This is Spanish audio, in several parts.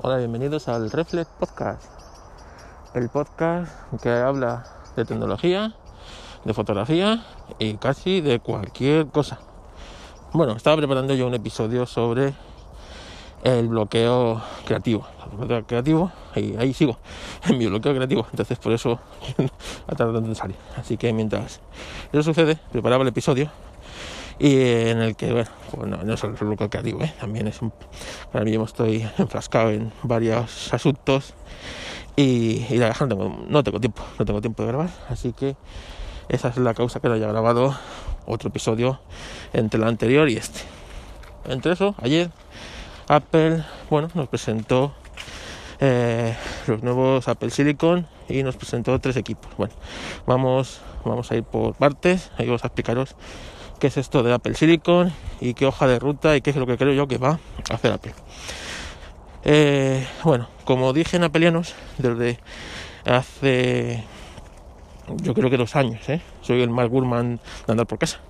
Hola, bienvenidos al Reflex Podcast, el podcast que habla de tecnología, de fotografía y casi de cualquier cosa. Bueno, estaba preparando yo un episodio sobre el bloqueo creativo. El bloqueo creativo, y ahí sigo, en mi bloqueo creativo. Entonces, por eso ha tardado en salir. Así que mientras eso sucede, preparaba el episodio y en el que, bueno, pues no, es el bloqueo creativo, ¿eh? también es un, ahora mismo estoy enfrascado en varios asuntos y, la verdad no tengo, no tengo tiempo, no tengo tiempo de grabar, así que esa es la causa que no haya grabado otro episodio entre el anterior y este. Entre eso, ayer Apple, bueno, nos presentó eh, los nuevos Apple Silicon y nos presentó tres equipos. Bueno, vamos, vamos a ir por partes, ahí vamos a explicaros qué es esto de Apple Silicon y qué hoja de ruta y qué es lo que creo yo que va a hacer Apple. Eh, bueno, como dije en Apelianos, desde hace yo creo que dos años, ¿eh? soy el Mark Gurman de andar por casa.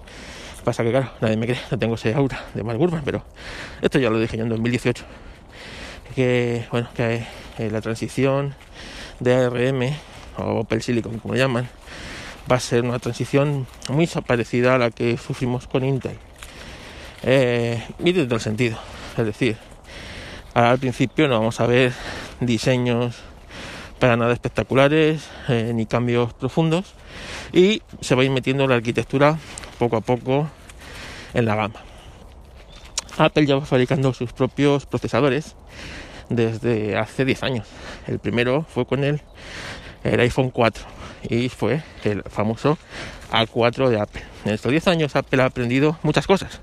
Pasa que claro, nadie me cree, no tengo ese aura de Mark Gurman, pero esto ya lo dije yo en 2018. Que bueno, que eh, la transición de ARM o Apple Silicon, como lo llaman, va a ser una transición muy parecida a la que sufrimos con Intel. Eh, y el sentido, es decir, al principio no vamos a ver diseños para nada espectaculares eh, ni cambios profundos y se va a ir metiendo la arquitectura poco a poco en la gama. Apple ya va fabricando sus propios procesadores desde hace 10 años. El primero fue con el, el iPhone 4 y fue el famoso A4 de Apple. En estos 10 años Apple ha aprendido muchas cosas.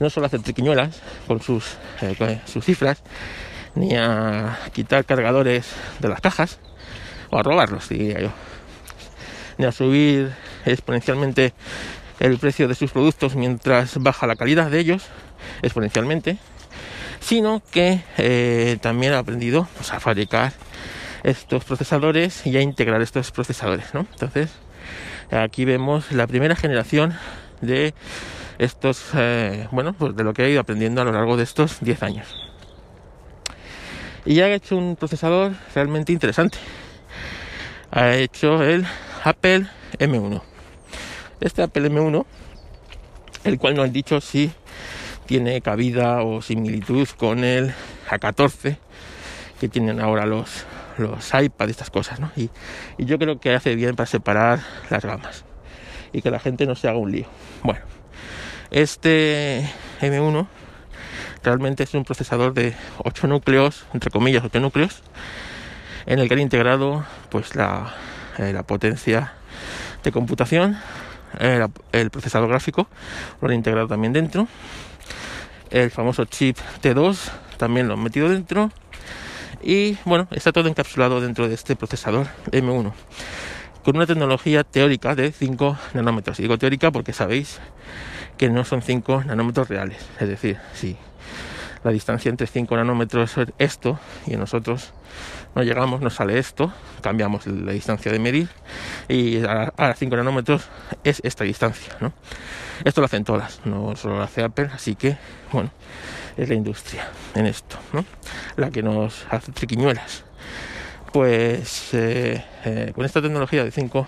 No solo a hacer triquiñuelas con sus, eh, sus cifras, ni a quitar cargadores de las cajas, o a robarlos, diría yo, ni a subir exponencialmente el precio de sus productos mientras baja la calidad de ellos exponencialmente, sino que eh, también ha aprendido pues, a fabricar estos procesadores y a integrar estos procesadores. ¿no? Entonces, aquí vemos la primera generación de estos, eh, bueno, pues de lo que he ido aprendiendo a lo largo de estos 10 años. Y ya ha hecho un procesador realmente interesante. Ha hecho el Apple M1. Este Apple M1, el cual no han dicho si tiene cabida o similitud con el A14 que tienen ahora los, los iPad y estas cosas, ¿no? Y, yo creo que hace bien para separar las gamas y que la gente no se haga un lío. Bueno, este M1 realmente es un procesador de 8 núcleos, entre comillas 8 núcleos, en el que han integrado pues la, eh, potencia de computación, eh, el procesador gráfico, lo han integrado también dentro, el famoso chip T2 también lo han metido dentro y bueno, está todo encapsulado dentro de este procesador M1 con una tecnología teórica de 5 nanómetros. Digo teórica porque sabéis que no son 5 nanómetros reales. Es decir, si la distancia entre 5 nanómetros es esto y nosotros no llegamos, nos sale esto, cambiamos la distancia de medir y a, a 5 nanómetros es esta distancia. Esto lo hacen todas, no solo lo hace Apple, así que bueno, es la industria en esto, la que nos hace triquiñuelas. Pues eh, eh, con esta tecnología de 5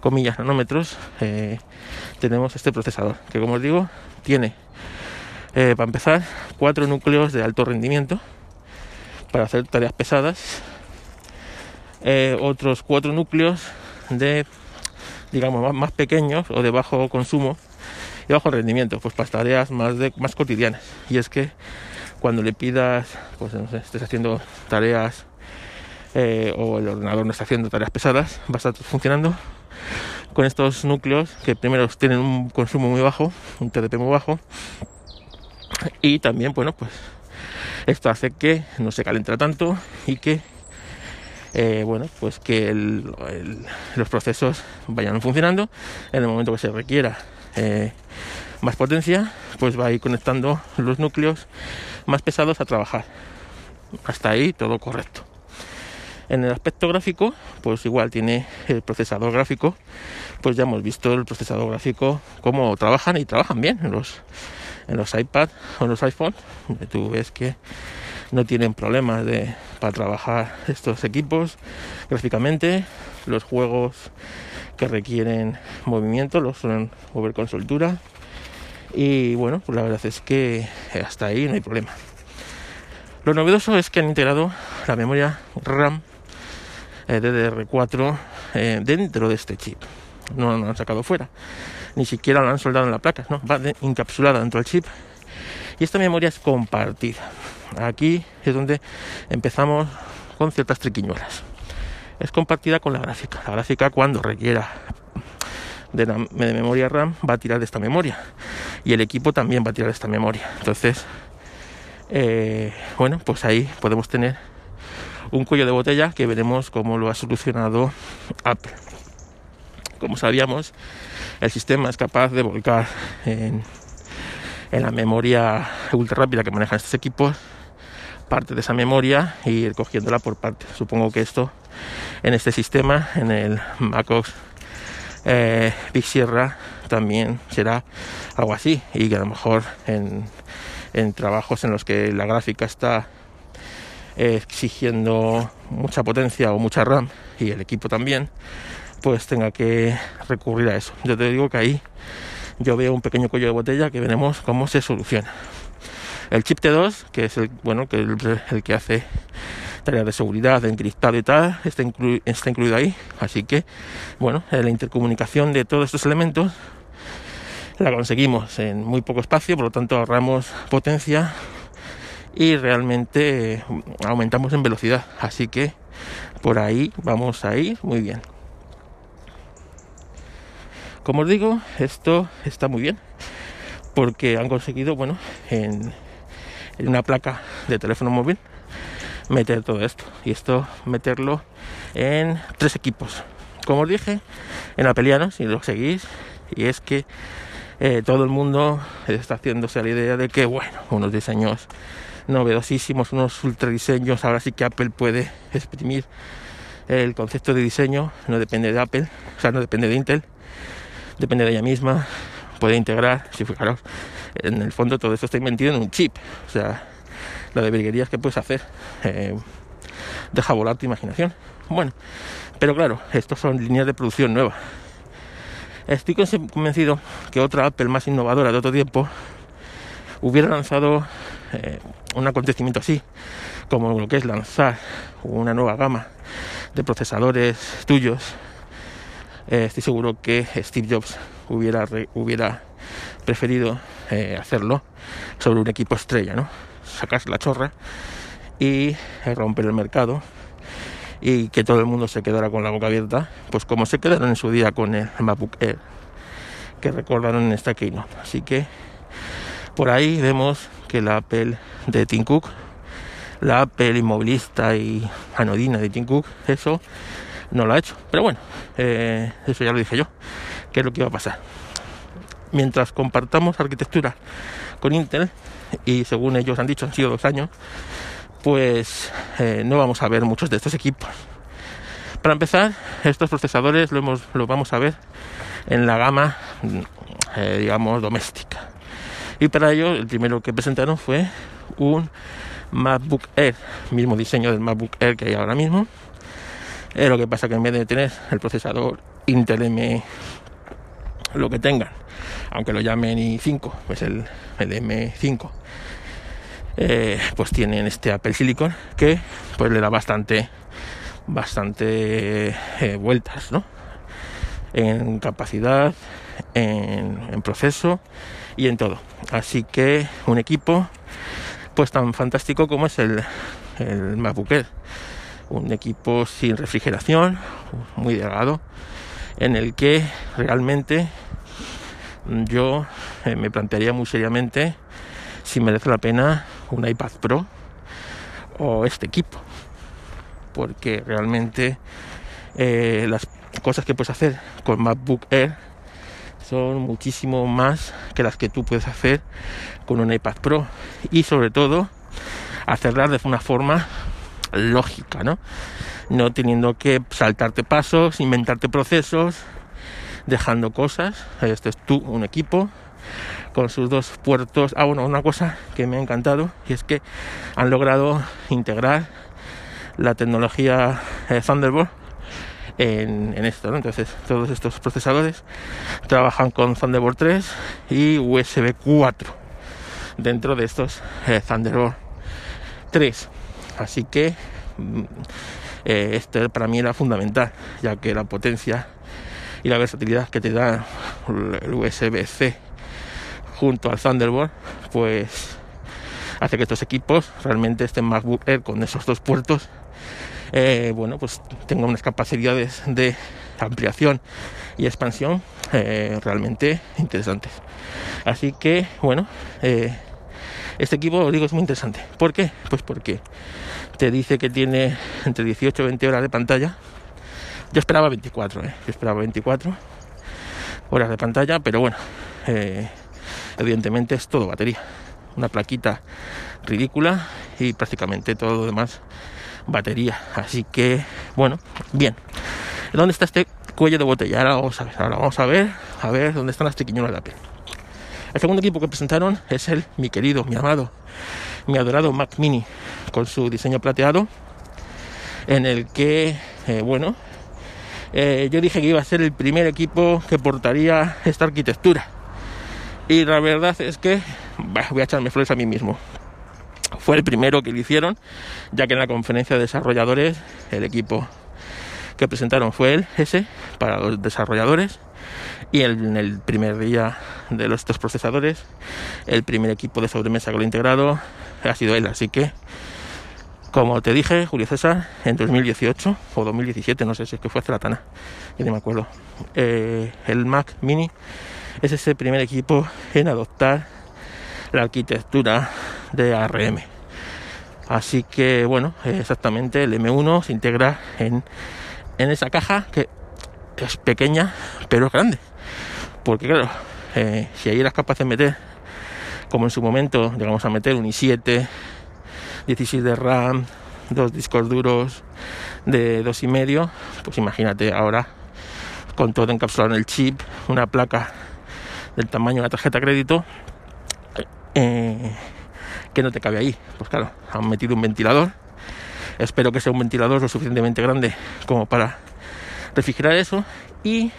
comillas nanómetros eh, tenemos este procesador que como os digo tiene para empezar cuatro núcleos de alto rendimiento para hacer tareas pesadas otros cuatro núcleos de digamos más, pequeños o de bajo consumo bajo rendimiento pues para tareas más de más cotidianas. Y es que cuando le pidas pues no sé, estés haciendo tareas eh, o el ordenador no está haciendo tareas pesadas va a estar funcionando con estos núcleos que primero tienen un consumo muy bajo un TDP muy bajo y también bueno pues esto hace que no se calentará tanto y que eh, bueno pues que los procesos vayan funcionando en el momento que se requiera eh, más potencia pues va a ir conectando los núcleos más pesados a trabajar. Hasta ahí todo correcto. En el aspecto gráfico pues igual tiene el procesador gráfico. Pues ya hemos visto el procesador gráfico cómo trabajan y trabajan bien los en los iPad o en los iPhone, tú ves que no tienen problemas de, para trabajar estos equipos gráficamente. Los juegos que requieren movimiento los suelen mover con soltura. Y bueno, pues la verdad es que hasta ahí no hay problema. Lo novedoso es que han integrado la memoria RAM eh, DDR4 eh, dentro de este chip. No lo han sacado fuera. Ni siquiera lo han soldado en la placa, no, va encapsulada dentro del chip. Y esta memoria es compartida. Aquí es donde empezamos con ciertas triquiñuelas. Es compartida con la gráfica. La gráfica cuando requiera de, de memoria RAM va a tirar de esta memoria. Y el equipo también va a tirar de esta memoria. Entonces, eh, bueno, pues ahí podemos tener un cuello de botella que veremos cómo lo ha solucionado Apple. Como sabíamos, el sistema es capaz de volcar en, la memoria ultra rápida que manejan estos equipos parte de esa memoria y ir cogiéndola por parte. Supongo que esto en este sistema, en el MacOS eh, Big Sierra, también será algo así y que a lo mejor en trabajos en los que la gráfica está exigiendo mucha potencia o mucha RAM y el equipo también, pues tenga que recurrir a eso. Yo te digo que ahí yo veo un pequeño cuello de botella que veremos cómo se soluciona. El chip T2, que es el bueno, que el, que hace tareas de seguridad, de encriptado y tal, está, está incluido ahí. Así que, bueno, la intercomunicación de todos estos elementos la conseguimos en muy poco espacio, por lo tanto ahorramos potencia y realmente aumentamos en velocidad. Así que por ahí vamos a ir muy bien. Como os digo, esto está muy bien porque han conseguido, bueno, en, en una placa de teléfono móvil meter todo esto. Y esto meterlo en tres equipos. Como dije, en Apeliano, si lo seguís, y es que eh, todo el mundo está haciéndose la idea de que, bueno, unos diseños novedosísimos, unos ultra diseños, ahora sí que Apple puede exprimir el concepto de diseño, no depende de Apple, o sea, no depende de Intel, depende de ella misma, puede integrar, si fijaros, en el fondo todo esto está metido en un chip, o sea, la de virguerías que puedes hacer, eh, deja volar tu imaginación. Bueno, pero claro, estos son líneas de producción nuevas Estoy convencido que otra Apple más innovadora de otro tiempo hubiera lanzado eh, un acontecimiento así, como lo que es lanzar una nueva gama de procesadores tuyos. Eh, estoy seguro que Steve Jobs hubiera, preferido hacerlo sobre un equipo estrella, ¿no? Sacarse la chorra y romper el mercado y que todo el mundo se quedara con la boca abierta, pues como se quedaron en su día con el MacBook Air que recordaron en esta keynote. Así que por ahí vemos que la Apple de Tim Cook, la Apple inmovilista y anodina de Tim Cook, eso no lo ha hecho. Pero bueno, eh, eso ya lo dije yo, que es lo que iba a pasar. Mientras compartamos arquitectura con Intel, y según ellos han dicho han sido dos años, pues eh, no vamos a ver muchos de estos equipos. Para empezar, estos procesadores lo, vamos a ver en la gama, eh, digamos, doméstica. Y para ello, el primero que presentaron fue un MacBook Air, mismo diseño del MacBook Air que hay ahora mismo. Eh, lo que pasa que en vez de tener el procesador Intel M, lo que tengan, aunque lo llamen i5, pues el, el M5 eh, pues tienen este Apple Silicon que pues le da bastante bastante eh, vueltas ¿no? en capacidad en, proceso y en todo así que un equipo pues tan fantástico como es el, el MacBook un equipo sin refrigeración muy delgado en el que realmente yo eh, me plantearía muy seriamente si merece la pena un iPad Pro o este equipo. Porque realmente eh, las cosas que puedes hacer con MacBook Air son muchísimo más que las que tú puedes hacer con un iPad Pro. Y sobre todo, hacerlas de una forma lógica, ¿no? No teniendo que saltarte pasos, inventarte procesos, dejando cosas. Este es tú, un equipo con sus dos puertos. Ah, bueno, una cosa que me ha encantado y es que han logrado integrar la tecnología eh, Thunderbolt en, esto. Entonces, todos estos procesadores trabajan con Thunderbolt 3 y USB 4 dentro de estos eh, Thunderbolt 3. Así que mm, eh, esto para mí era fundamental, ya que la potencia y la versatilidad que te da el USB-C junto al Thunderbolt, pues hace que estos equipos realmente estén MacBook Air con esos dos puertos, eh, bueno, pues tengan unas capacidades de ampliación y expansión eh, realmente interesantes. Así que, bueno, eh, este equipo, os digo, es muy interesante. ¿Por qué? Pues porque te dice que tiene entre 18 y 20 horas de pantalla. Yo esperaba 24, ¿eh? Yo esperaba 24 horas de pantalla, pero bueno, evidentemente es todo batería. Una plaquita ridícula y prácticamente todo lo demás batería. Así que, bueno, bien. ¿Dónde está este cuello de botella? Ahora vamos a ver, ahora vamos a ver, a ver dónde están las triquiñuelas de Apple. El segundo equipo que presentaron es el, mi querido, mi amado, mi adorado Mac Mini, con su diseño plateado, en el que, eh, bueno, eh, yo dije que iba a ser el primer equipo que portaría esta arquitectura. Y la verdad es que voy a echarme flores a mí mismo. Fue el primero que lo hicieron, ya que en la conferencia de desarrolladores el equipo que presentaron fue el ese para los desarrolladores. Y en el primer día de los dos procesadores el primer equipo de sobremesa que lo integrado ha sido él. Así que como te dije Julio César en 2018 o 2017 no sé si es que fue hace la tana yo no me acuerdo eh, el Mac Mini es ese primer equipo en adoptar la arquitectura de ARM. Así que bueno, exactamente el M1 se integra en, en esa caja que es pequeña pero es grande. Porque claro, eh, si ahí eras capaz de meter, como en su momento, llegamos a meter un i7, 16 de RAM, dos discos duros de dos y medio, pues imagínate ahora con todo encapsulado en el chip, una placa del tamaño de la tarjeta crédito eh, que no te cabe ahí. Pues claro, han metido un ventilador. Espero que sea un ventilador lo suficientemente grande como para refrigerar eso. Y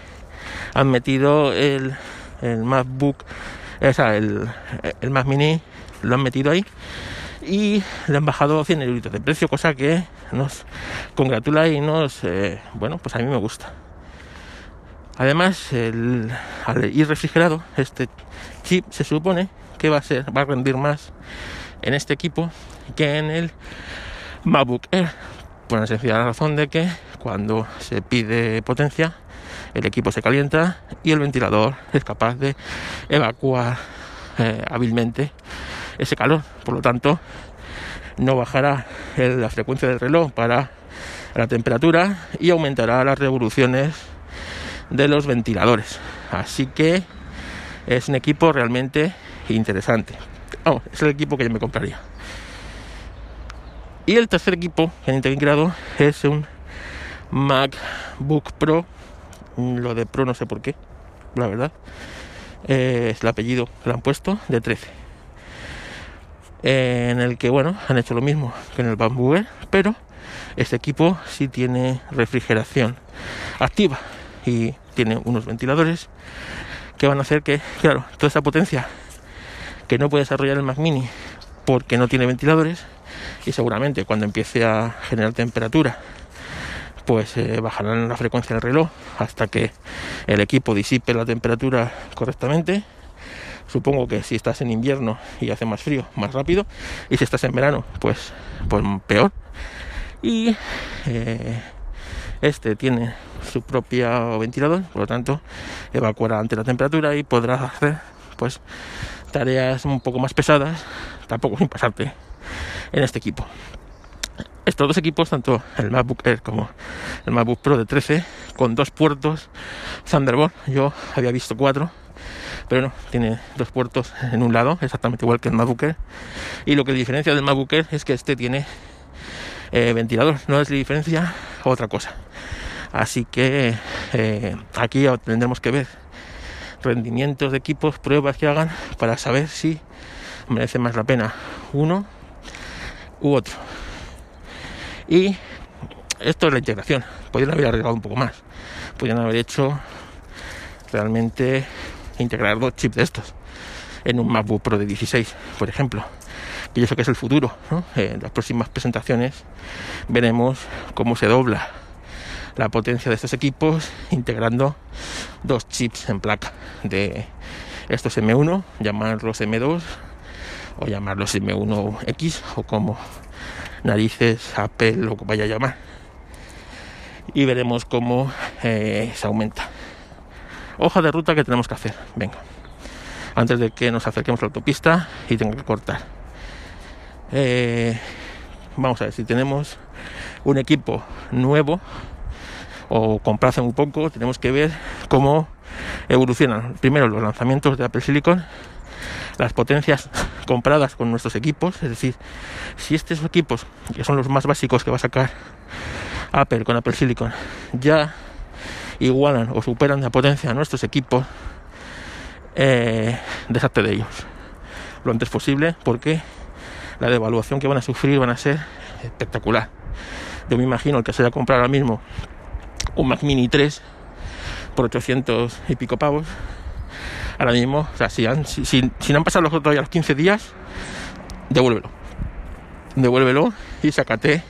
han metido el, el MacBook, o sea, el, el Mac Mini, lo han metido ahí y le han bajado 100 euros de precio, cosa que nos congratula y nos, eh, bueno, pues a mí me gusta. Además, el, al ir refrigerado, este chip se supone que va a ser, va a rendir más en este equipo que en el MacBook Air. Por la sencilla razón de que cuando se pide potencia, el equipo se calienta y el ventilador es capaz de evacuar eh, hábilmente ese calor. Por lo tanto, no bajará la frecuencia del reloj para la temperatura y aumentará las revoluciones de los ventiladores. Así que es un equipo realmente interesante. es el equipo que yo me compraría. Y el tercer equipo que han integrado es un MacBook Pro. Lo de Pro no sé por qué, la verdad. es el apellido que le han puesto de 13. En el que, bueno, han hecho lo mismo que en el Bamboo pero este equipo sí tiene refrigeración activa y tiene unos ventiladores que van a hacer que, claro, toda esa potencia que no puede desarrollar el Mac Mini porque no tiene ventiladores y seguramente cuando empiece a generar temperatura pues eh, bajarán la frecuencia del reloj hasta que el equipo disipe la temperatura correctamente supongo que si estás en invierno y hace más frío más rápido. Y si estás en verano pues pues peor. Y eh, este tiene su propio ventilador, por lo tanto evacuará ante la temperatura y podrá hacer pues tareas un poco más pesadas, tampoco sin pasarte en este equipo. Estos dos equipos, tanto el MacBook Air como el MacBook Pro de 13, con dos puertos Thunderbolt, yo había visto cuatro, pero tiene dos puertos en un lado, exactamente igual que el MacBook. Y lo que diferencia del MacBook es que este tiene eh, ventilador, no es la diferencia otra cosa. Así que eh, aquí tendremos que ver rendimientos de equipos, pruebas que hagan para saber si merece más la pena uno u otro. Y esto es la integración. Podrían haber arriesgado un poco más. Podrían haber hecho realmente integrar dos chips de estos en un MacBook Pro de 16, por ejemplo. Y eso que es el futuro. En las próximas presentaciones veremos cómo se dobla la potencia de estos equipos integrando dos chips en placa de estos M1, llamarlos M2 o llamarlos M1X o como narices Apple que vaya a llamar y veremos cómo eh, se aumenta hoja de ruta que tenemos que hacer. Venga. Antes de que nos acerquemos a la autopista y tenga que cortar. Eh, vamos a ver si tenemos un equipo nuevo o comprado hace muy poco tenemos que ver cómo evolucionan. Primero los lanzamientos de Apple Silicon las potencias compradas con nuestros equipos, es decir, si estos equipos, que son los más básicos que va a sacar Apple con Apple Silicon, ya igualan o superan la potencia a nuestros equipos, eh, de ellos lo antes posible porque la devaluación que van a sufrir van a ser espectacular. Yo me imagino el que se haya comprado ahora mismo un Mac Mini 3 por 800 y pico pavos, ahora mismo, o sea, si, han, no han pasado los otros ya los 15 días, devuélvelo. Devuélvelo y sacate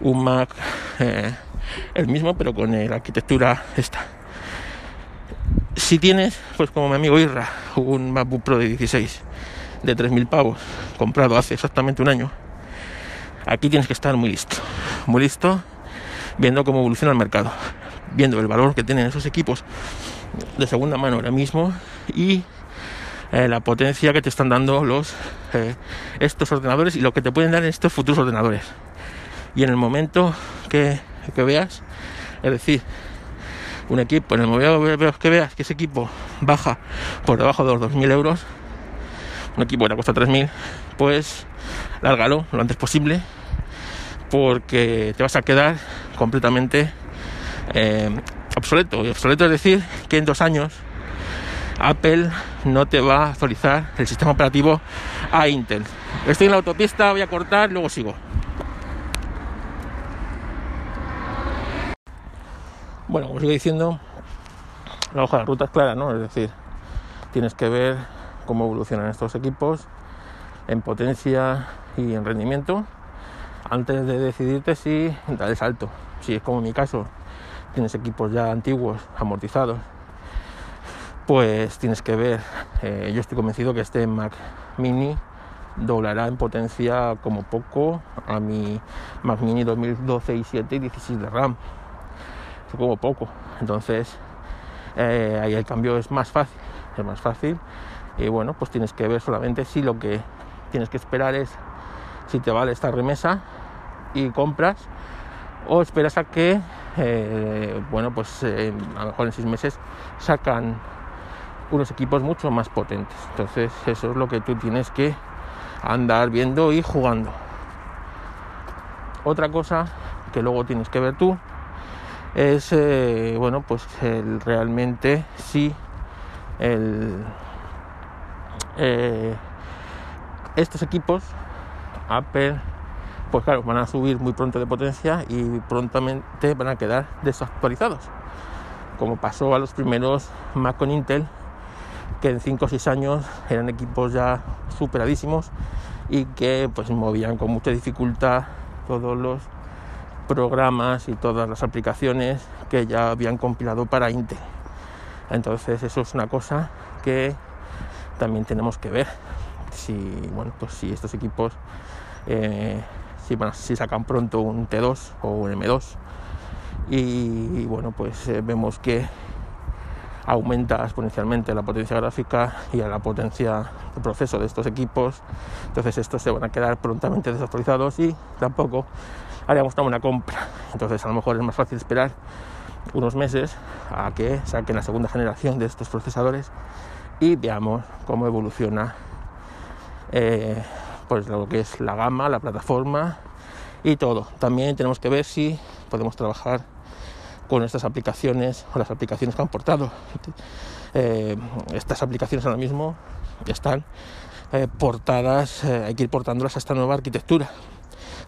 un Mac eh, el mismo, pero con la arquitectura esta. Si tienes, pues como mi amigo Irra, un MacBook Pro de 16 de 3.000 pavos, comprado hace exactamente un año, aquí tienes que estar muy listo, muy listo, viendo cómo evoluciona el mercado, viendo el valor que tienen esos equipos de segunda mano ahora mismo y eh, la potencia que te están dando los eh, estos ordenadores y lo que te pueden dar estos futuros ordenadores. Y en el momento que, veas, es decir, un equipo, en el momento que veas que ese equipo baja por debajo de los 2.000 euros, un equipo que te cuesta 3.000, pues lárgalo lo antes posible porque te vas a quedar completamente eh, obsoleto. Y obsoleto es decir que en dos años Apple no te va a actualizar el sistema operativo a Intel. Estoy en la autopista, voy a cortar, luego sigo. Bueno, como sigo diciendo, la hoja de ruta es clara, ¿no? Es decir, tienes que ver cómo evolucionan estos equipos en potencia y en rendimiento antes de decidirte si dar el salto. Si es como en mi caso, tienes equipos ya antiguos, amortizados, pues tienes que ver, eh, yo estoy convencido que este Mac Mini doblará en potencia como poco a mi Mac Mini 2012 y 7 y 16 de RAM. Como poco. Entonces, eh, ahí el cambio es más fácil. Es más fácil. Y bueno, pues tienes que ver solamente si lo que tienes que esperar es si te vale esta remesa y compras o esperas a que eh, bueno, pues eh, a lo mejor en seis meses sacan unos equipos mucho más potentes. Entonces eso es lo que tú tienes que andar viendo y jugando. Otra cosa que luego tienes que ver tú es, eh, bueno, pues realmente si el, estos equipos, Apple, pues claro, van a subir muy pronto de potencia y prontamente van a quedar desactualizados. Como pasó a los primeros Mac con Intel, que en 5 o 6 años eran equipos ya superadísimos y que pues movían con mucha dificultad todos los programas y todas las aplicaciones que ya habían compilado para Intel. Entonces eso es una cosa que también tenemos que ver si bueno pues si estos equipos eh, si, sacan pronto un T2 o un M2. Y, bueno, pues eh, vemos que aumenta exponencialmente la potencia gráfica y la potencia de proceso de estos equipos. Entonces estos se van a quedar prontamente desactualizados y tampoco haríamos una compra. Entonces a lo mejor es más fácil esperar unos meses a que saquen la segunda generación de estos procesadores y veamos cómo evoluciona eh, pues lo que es la gama, la plataforma y todo. También tenemos que ver si podemos trabajar con estas aplicaciones o las aplicaciones que han portado. eh, estas aplicaciones ahora mismo están eh, portadas, eh, hay que ir portándolas a esta nueva arquitectura.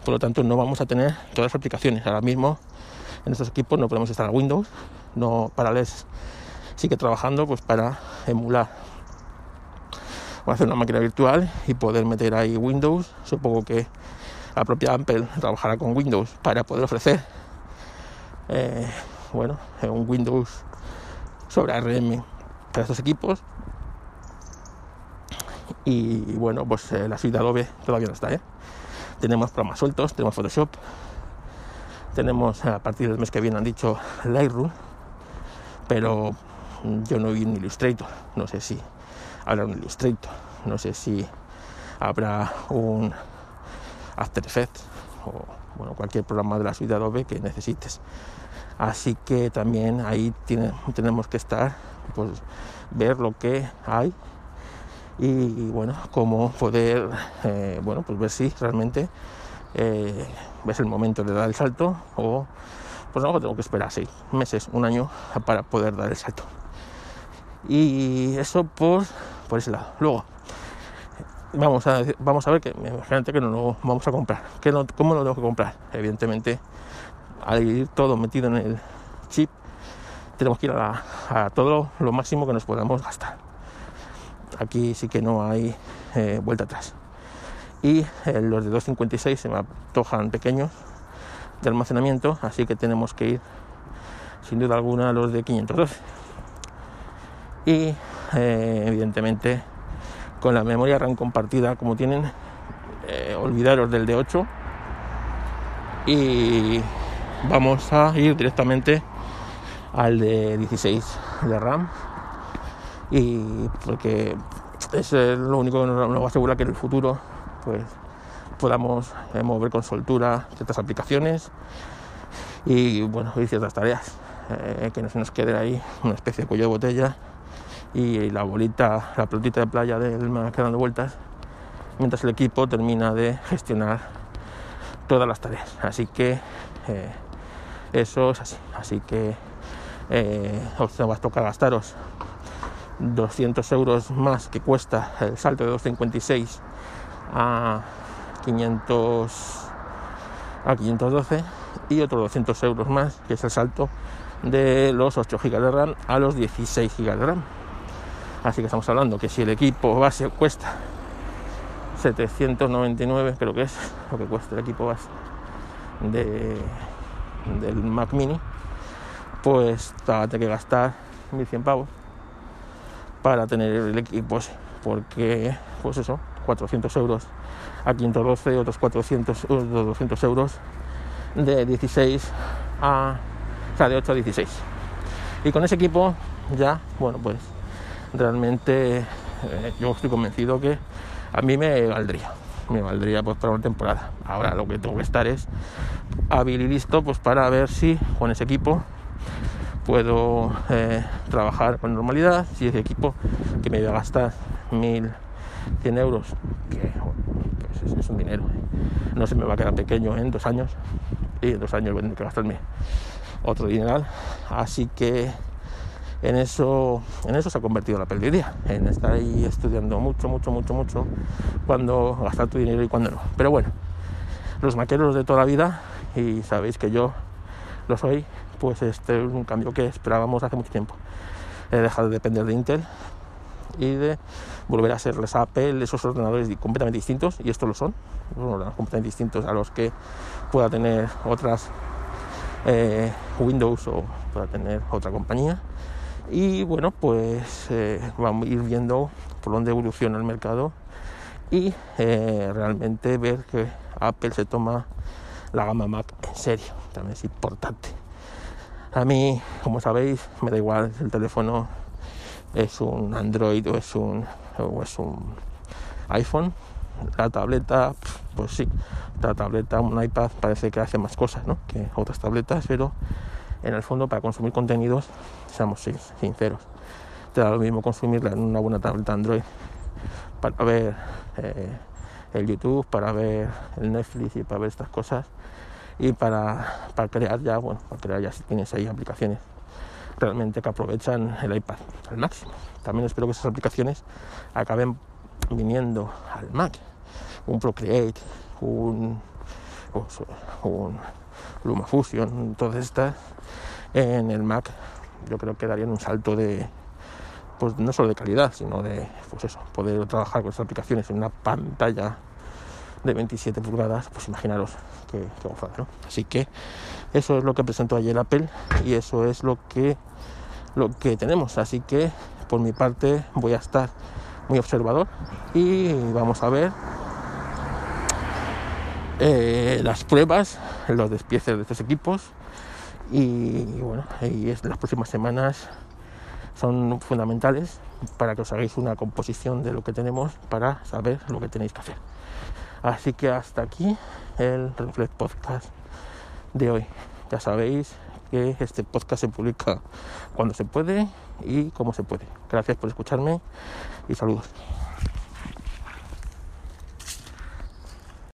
Por lo tanto, no vamos a tener todas las aplicaciones. Ahora mismo en estos equipos no podemos instalar Windows, no Parallels sigue trabajando pues para emular o hacer una máquina virtual y poder meter ahí Windows. Supongo que la propia Apple trabajará con Windows para poder ofrecer eh, bueno, un Windows sobre ARM para estos equipos. Y bueno, pues eh, la suite Adobe todavía no está. ¿eh? Tenemos programas sueltos, tenemos Photoshop, tenemos a partir del mes que viene han dicho Lightroom, pero yo no vi un Illustrator, no sé si habrá un Illustrator, no sé si habrá un After Effects o bueno, cualquier programa de la suite de Adobe que necesites. Así que también ahí tenemos que estar, pues ver lo que hay y bueno, cómo poder, eh, bueno, pues ver si realmente eh, es el momento de dar el salto o pues no, tengo que esperar seis meses, un año para poder dar el salto. Y eso por, por ese lado. Luego, vamos a, vamos a ver que imagínate que no lo vamos a comprar. que ¿Cómo lo tengo que comprar? Evidentemente, al ir todo metido en el chip, tenemos que ir a, todo lo máximo que nos podamos gastar. Aquí sí que no hay eh, vuelta atrás. Y eh, los de 256 se me antojan pequeños de almacenamiento, así que tenemos que ir sin duda alguna a los de 512. Y eh, evidentemente con la memoria RAM compartida como tienen, eh, olvidaros del de 8 y vamos a ir directamente al de 16 de RAM. Y porque es lo único que nos, va a asegurar que en el futuro pues podamos eh, mover con soltura ciertas aplicaciones y bueno y ciertas tareas. Eh, que no se nos quede ahí una especie de cuello de botella y la bolita, la pelotita de playa del mar quedando vueltas, mientras el equipo termina de gestionar todas las tareas. Así que eh, eso es así. Así que eh, os va a tocar gastaros 200 euros más que cuesta el salto de 256 a 500 a 512 y otros 200 euros más que es el salto de los 8 GB de RAM a los 16 GB de RAM Así que estamos hablando que si el equipo base cuesta 799, creo que es lo que cuesta el equipo base de, del Mac Mini, pues tener que gastar 1100 pavos para tener el equipo porque pues eso, 400 euros a 512, otros 400, 200 euros de 16 a, o sea, de 8 a 16. Y con ese equipo ya, bueno, pues realmente eh, yo estoy convencido que a mí me valdría, me valdría pues para una temporada. Ahora lo que tengo que estar es hábil y listo pues para ver si con ese equipo puedo eh, trabajar con normalidad, si ese equipo que me iba a gastar 1100 euros, que pues es, un dinero, no se me va a quedar pequeño en dos años y en dos años voy a tener que gastarme otro dineral, así que en eso, en eso se ha convertido la pérdida, en estar ahí estudiando mucho, mucho, mucho, mucho, cuando gastar tu dinero y cuando no. Pero bueno, los maqueros de toda la vida, y sabéis que yo lo soy, pues este es un cambio que esperábamos hace mucho tiempo. He dejado de depender de Intel y de volver a serles Apple, esos ordenadores completamente distintos, y estos lo son, completamente distintos a los que pueda tener otras eh, Windows o pueda tener otra compañía y bueno, pues eh, vamos a ir viendo por dónde evoluciona el mercado y eh, realmente ver que Apple se toma la gama Mac en serio, también es importante. A mí, como sabéis, me da igual si el teléfono es un Android o es un, o es un iPhone. La tableta, pues sí, la tableta, un iPad parece que hace más cosas ¿no? que otras tabletas, pero en el fondo para consumir contenidos, seamos sinceros, te da lo mismo consumirla en una buena tableta Android para ver eh, el YouTube, para ver el Netflix y para ver estas cosas y para, para crear ya, bueno, para crear ya si tienes ahí aplicaciones realmente que aprovechan el iPad al máximo. También espero que esas aplicaciones acaben viniendo al Mac. Un Procreate, un, un LumaFusion, todas estas en el Mac yo creo que darían un salto de pues no solo de calidad, sino de pues eso, poder trabajar con estas aplicaciones en una pantalla de 27 pulgadas, pues imaginaros que, que ¿no? Así que eso es lo que presentó ayer Apple y eso es lo que lo que tenemos. Así que por mi parte voy a estar muy observador y vamos a ver eh, las pruebas, los despieces de estos equipos y, bueno, las próximas semanas son fundamentales para que os hagáis una composición de lo que tenemos para saber lo que tenéis que hacer. Así que hasta aquí el Reflex Podcast de hoy. Ya sabéis que este podcast se publica cuando se puede y como se puede. Gracias por escucharme y saludos.